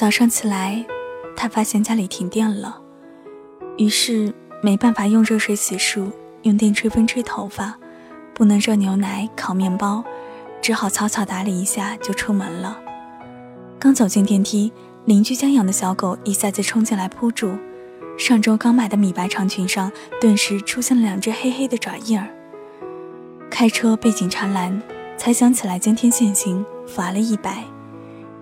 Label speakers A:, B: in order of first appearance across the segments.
A: 早上起来，他发现家里停电了，于是没办法用热水洗漱，用电吹风吹头发，不能热牛奶、烤面包，只好草草打理一下就出门了。刚走进电梯，邻居家养的小狗一下子冲进来扑住，上周刚买的米白长裙上顿时出现了两只黑黑的爪印儿。开车被警察拦，才想起来今天限行，罚了一百。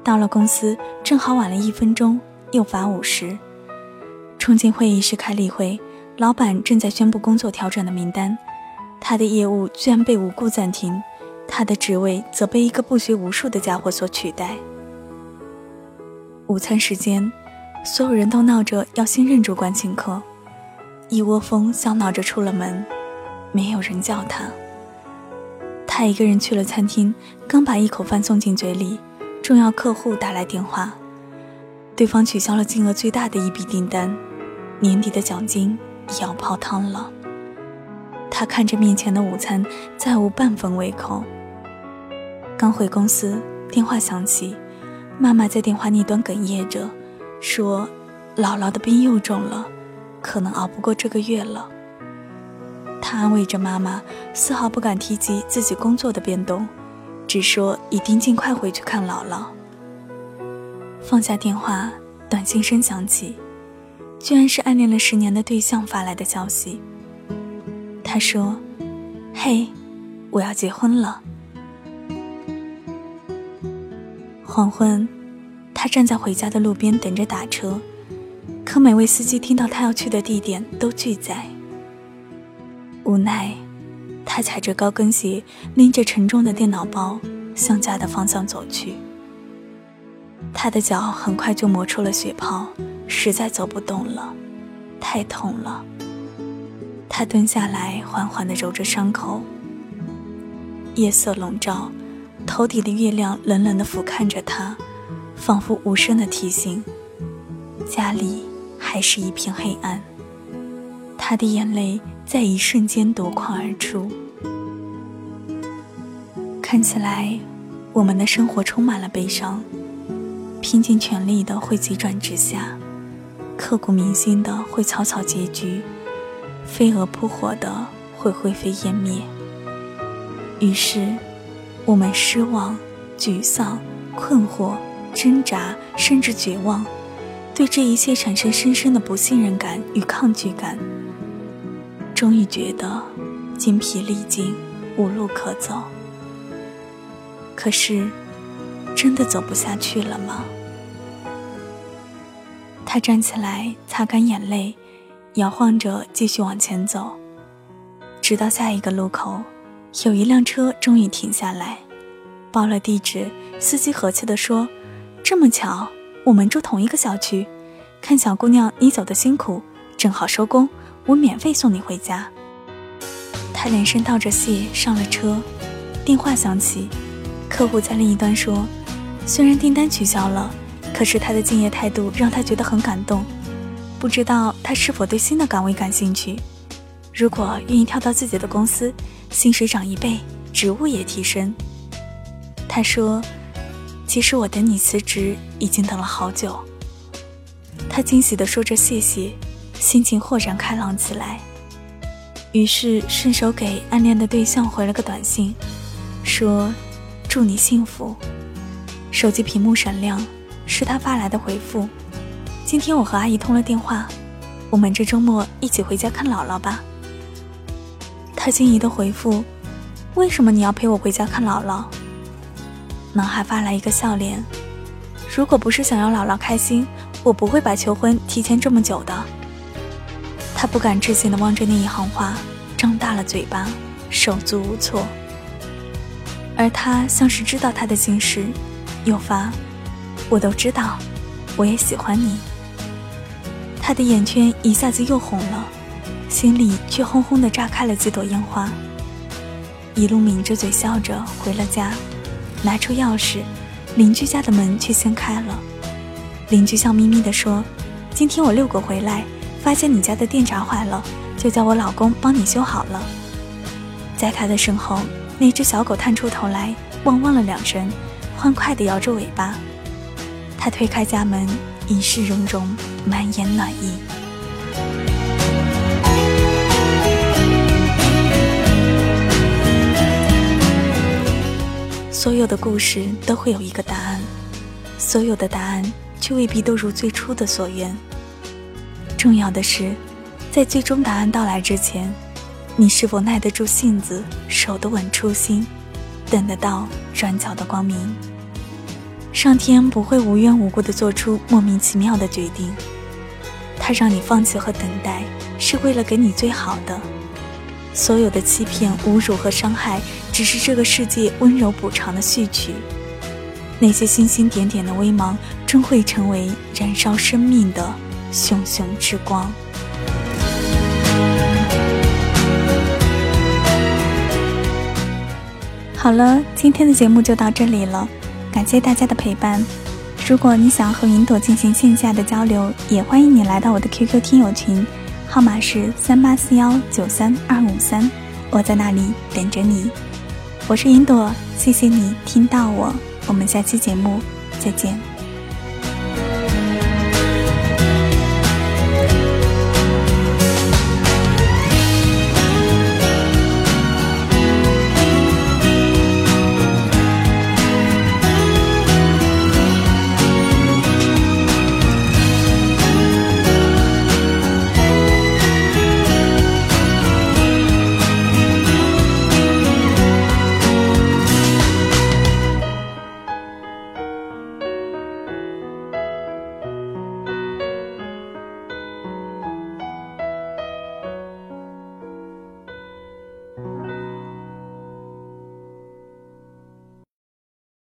A: 到了公司，正好晚了一分钟，又罚五十。冲进会议室开例会，老板正在宣布工作调整的名单，他的业务居然被无故暂停，他的职位则被一个不学无术的家伙所取代。午餐时间，所有人都闹着要新任主管请客，一窝蜂笑闹着出了门，没有人叫他。他一个人去了餐厅，刚把一口饭送进嘴里，重要客户打来电话，对方取消了金额最大的一笔订单，年底的奖金也要泡汤了。他看着面前的午餐，再无半分胃口。刚回公司，电话响起，妈妈在电话那端哽咽着，说：“姥姥的病又重了，可能熬不过这个月了。”他安慰着妈妈，丝毫不敢提及自己工作的变动，只说一定尽快回去看姥姥。放下电话，短信声响起，居然是暗恋了十年的对象发来的消息。他说：“嘿，我要结婚了。”黄昏，他站在回家的路边等着打车，可每位司机听到他要去的地点都拒载。无奈，他踩着高跟鞋，拎着沉重的电脑包，向家的方向走去。他的脚很快就磨出了血泡，实在走不动了，太痛了。他蹲下来，缓缓地揉着伤口。夜色笼罩，头顶的月亮冷冷地俯瞰着他，仿佛无声的提醒：家里还是一片黑暗。他的眼泪。在一瞬间夺眶而出。看起来，我们的生活充满了悲伤，拼尽全力的会急转直下，刻骨铭心的会草草结局，飞蛾扑火的会灰飞烟灭。于是，我们失望、沮丧、困惑、挣扎，甚至绝望，对这一切产生深深的不信任感与抗拒感。终于觉得筋疲力尽，无路可走。可是，真的走不下去了吗？他站起来，擦干眼泪，摇晃着继续往前走。直到下一个路口，有一辆车终于停下来，报了地址。司机和气地说：“这么巧，我们住同一个小区。看小姑娘你走的辛苦，正好收工。”我免费送你回家。他连声道着谢，上了车。电话响起，客户在另一端说：“虽然订单取消了，可是他的敬业态度让他觉得很感动。不知道他是否对新的岗位感兴趣？如果愿意跳到自己的公司，薪水涨一倍，职务也提升。”他说：“其实我等你辞职已经等了好久。”他惊喜地说着谢谢。心情豁然开朗起来，于是顺手给暗恋的对象回了个短信，说：“祝你幸福。”手机屏幕闪亮，是他发来的回复：“今天我和阿姨通了电话，我们这周末一起回家看姥姥吧。”他惊疑的回复：“为什么你要陪我回家看姥姥？”男孩发来一个笑脸：“如果不是想要姥姥开心，我不会把求婚提前这么久的。”他不敢置信地望着那一行话，张大了嘴巴，手足无措。而他像是知道他的心事，又发：“我都知道，我也喜欢你。”他的眼圈一下子又红了，心里却轰轰地炸开了几朵烟花。一路抿着嘴笑着回了家，拿出钥匙，邻居家的门却先开了。邻居笑眯眯地说：“今天我遛狗回来。”发现你家的电闸坏了，就叫我老公帮你修好了。在他的身后，那只小狗探出头来，汪汪了两声，欢快地摇着尾巴。他推开家门，一世融融，满眼暖意。所有的故事都会有一个答案，所有的答案却未必都如最初的所愿。重要的是，在最终答案到来之前，你是否耐得住性子，守得稳初心，等得到转角的光明？上天不会无缘无故的做出莫名其妙的决定，他让你放弃和等待，是为了给你最好的。所有的欺骗、侮辱和伤害，只是这个世界温柔补偿的序曲。那些星星点点的微芒，终会成为燃烧生命的熊熊之光。好了，今天的节目就到这里了。感谢大家的陪伴。如果你想和云朵进行线下的交流，也欢迎你来到我的 QQ 听友群，号码是三八四幺九三二五三，我在那里等着你。我是云朵，谢谢你听到我，我们下期节目再见。